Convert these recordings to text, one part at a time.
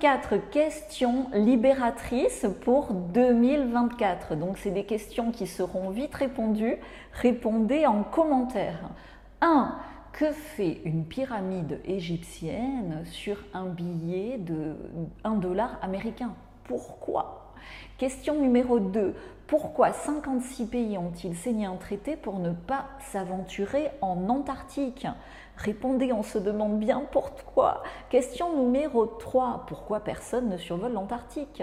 24 questions libératrices pour 2024. Donc c'est des questions qui seront vite répondues. Répondez en commentaire. 1. Que fait une pyramide égyptienne sur un billet de 1 dollar américain? Pourquoi? Question numéro 2. Pourquoi 56 pays ont-ils signé un traité pour ne pas s'aventurer en Antarctique? Répondez, on se demande bien pourquoi. Question numéro 3. Pourquoi personne ne survole l'Antarctique?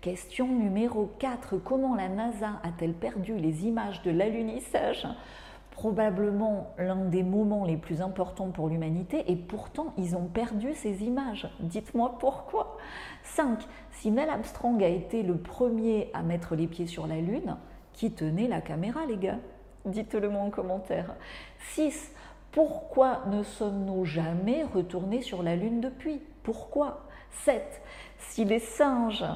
Question numéro 4. Comment la NASA a-t-elle perdu les images de l'alunissage Probablement l'un des moments les plus importants pour l'humanité et pourtant ils ont perdu ces images. Dites-moi pourquoi. 5. Si Neil Armstrong a été le premier à mettre les pieds sur la Lune, qui tenait la caméra les gars? Dites-le moi en commentaire. 6. Pourquoi ne sommes-nous jamais retournés sur la Lune depuis? Pourquoi? 7. Si les singes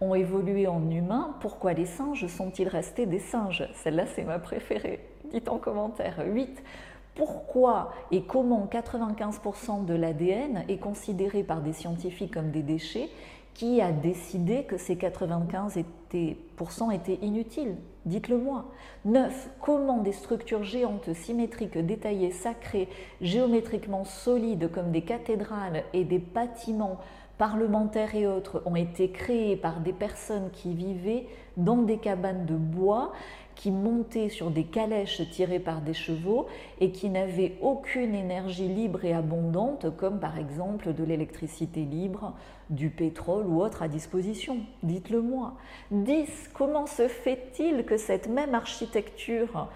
ont évolué en humains, pourquoi les singes sont-ils restés des singes? Celle-là, c'est ma préférée. Dites en commentaire. 8. Pourquoi et comment 95% de l'ADN est considéré par des scientifiques comme des déchets Qui a décidé que ces 95% étaient inutiles? Dites-le moi. 9. Comment des structures géantes, symétriques, détaillées, sacrées, géométriquement solides comme des cathédrales et des bâtiments parlementaires et autres ont été créés par des personnes qui vivaient dans des cabanes de bois, qui montaient sur des calèches tirées par des chevaux et qui n'avaient aucune énergie libre et abondante, comme par exemple de l'électricité libre, du pétrole ou autre à disposition. Dites-le moi. 10. Comment se fait-il que cette même architecture,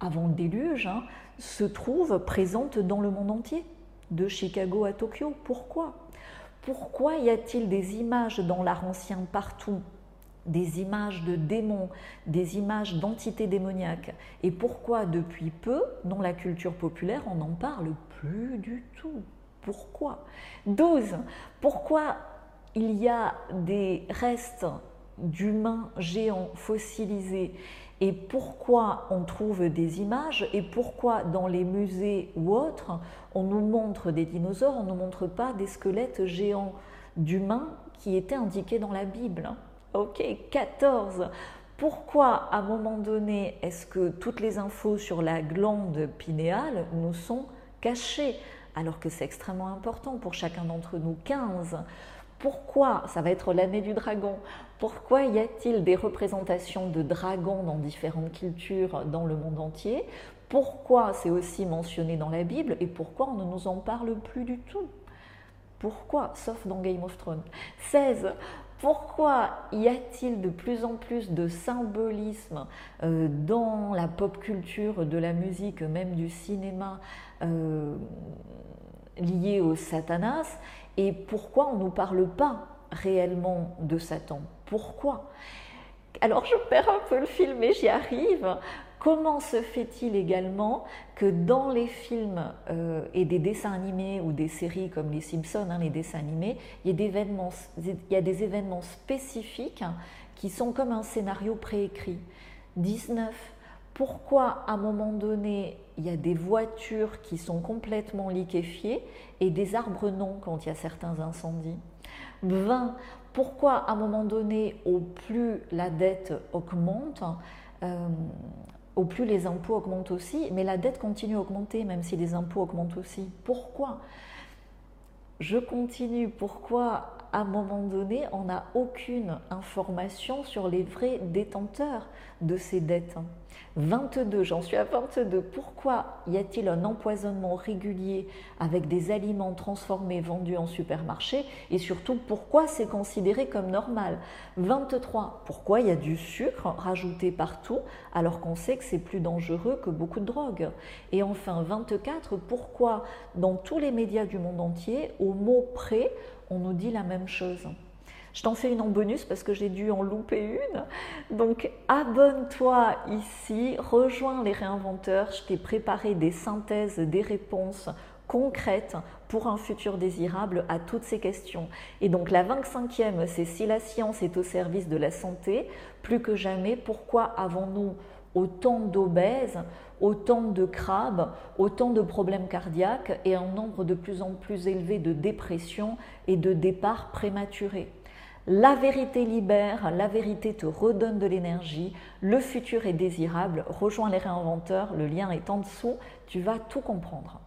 avant le déluge, hein, se trouve présente dans le monde entier, de Chicago à Tokyo Pourquoi? Pourquoi y a-t-il des images dans l'art ancien partout? Des images de démons, des images d'entités démoniaques. Et pourquoi depuis peu, dans la culture populaire, on n'en parle plus du tout? Pourquoi? 12. Pourquoi il y a des restes d'humains géants fossilisés? Et pourquoi on trouve des images et pourquoi dans les musées ou autres on nous montre des dinosaures, on ne nous montre pas des squelettes géants d'humains qui étaient indiqués dans la Bible. Ok, 14. Pourquoi à un moment donné est-ce que toutes les infos sur la glande pinéale nous sont cachées alors que c'est extrêmement important pour chacun d'entre nous? 15. Pourquoi, ça va être l'année du dragon, pourquoi y a-t-il des représentations de dragons dans différentes cultures dans le monde entier? Pourquoi c'est aussi mentionné dans la Bible et pourquoi on ne nous en parle plus du tout? Pourquoi Sauf dans Game of Thrones? 16. Pourquoi y a-t-il de plus en plus de symbolisme euh, dans la pop culture, de la musique, même du cinéma euh, lié au Satanas Et pourquoi on ne nous parle pas réellement de Satan? Pourquoi? Alors je perds un peu le film, mais j'y arrive. Comment se fait-il également que dans les films euh, et des dessins animés ou des séries comme les Simpsons, hein, les dessins animés, il y, a des événements spécifiques qui sont comme un scénario préécrit 19. Pourquoi à un moment donné il y a des voitures qui sont complètement liquéfiées et des arbres non quand il y a certains incendies? 20. Pourquoi à un moment donné, au plus la dette augmente, euh, au plus les impôts augmentent aussi, mais la dette continue à augmenter même si les impôts augmentent aussi? Pourquoi? Je continue. Pourquoi à un moment donné, on n'a aucune information sur les vrais détenteurs de ces dettes 22, j'en suis à 22. Pourquoi y a-t-il un empoisonnement régulier avec des aliments transformés vendus en supermarché? Et surtout, pourquoi c'est considéré comme normal? 23. Pourquoi il y a du sucre rajouté partout alors qu'on sait que c'est plus dangereux que beaucoup de drogues? Et enfin, 24. Pourquoi dans tous les médias du monde entier, au mot près, on nous dit la même chose je t'en fais une en bonus parce que j'ai dû en louper une. Donc abonne-toi ici, rejoins les réinventeurs. Je t'ai préparé des synthèses, des réponses concrètes pour un futur désirable à toutes ces questions. Et donc la 25e, c'est si la science est au service de la santé, plus que jamais, pourquoi avons-nous autant d'obèses, autant de crabes, autant de problèmes cardiaques et un nombre de plus en plus élevé de dépressions et de départs prématurés. La vérité libère, la vérité te redonne de l'énergie, le futur est désirable, rejoins les réinventeurs, le lien est en dessous, tu vas tout comprendre.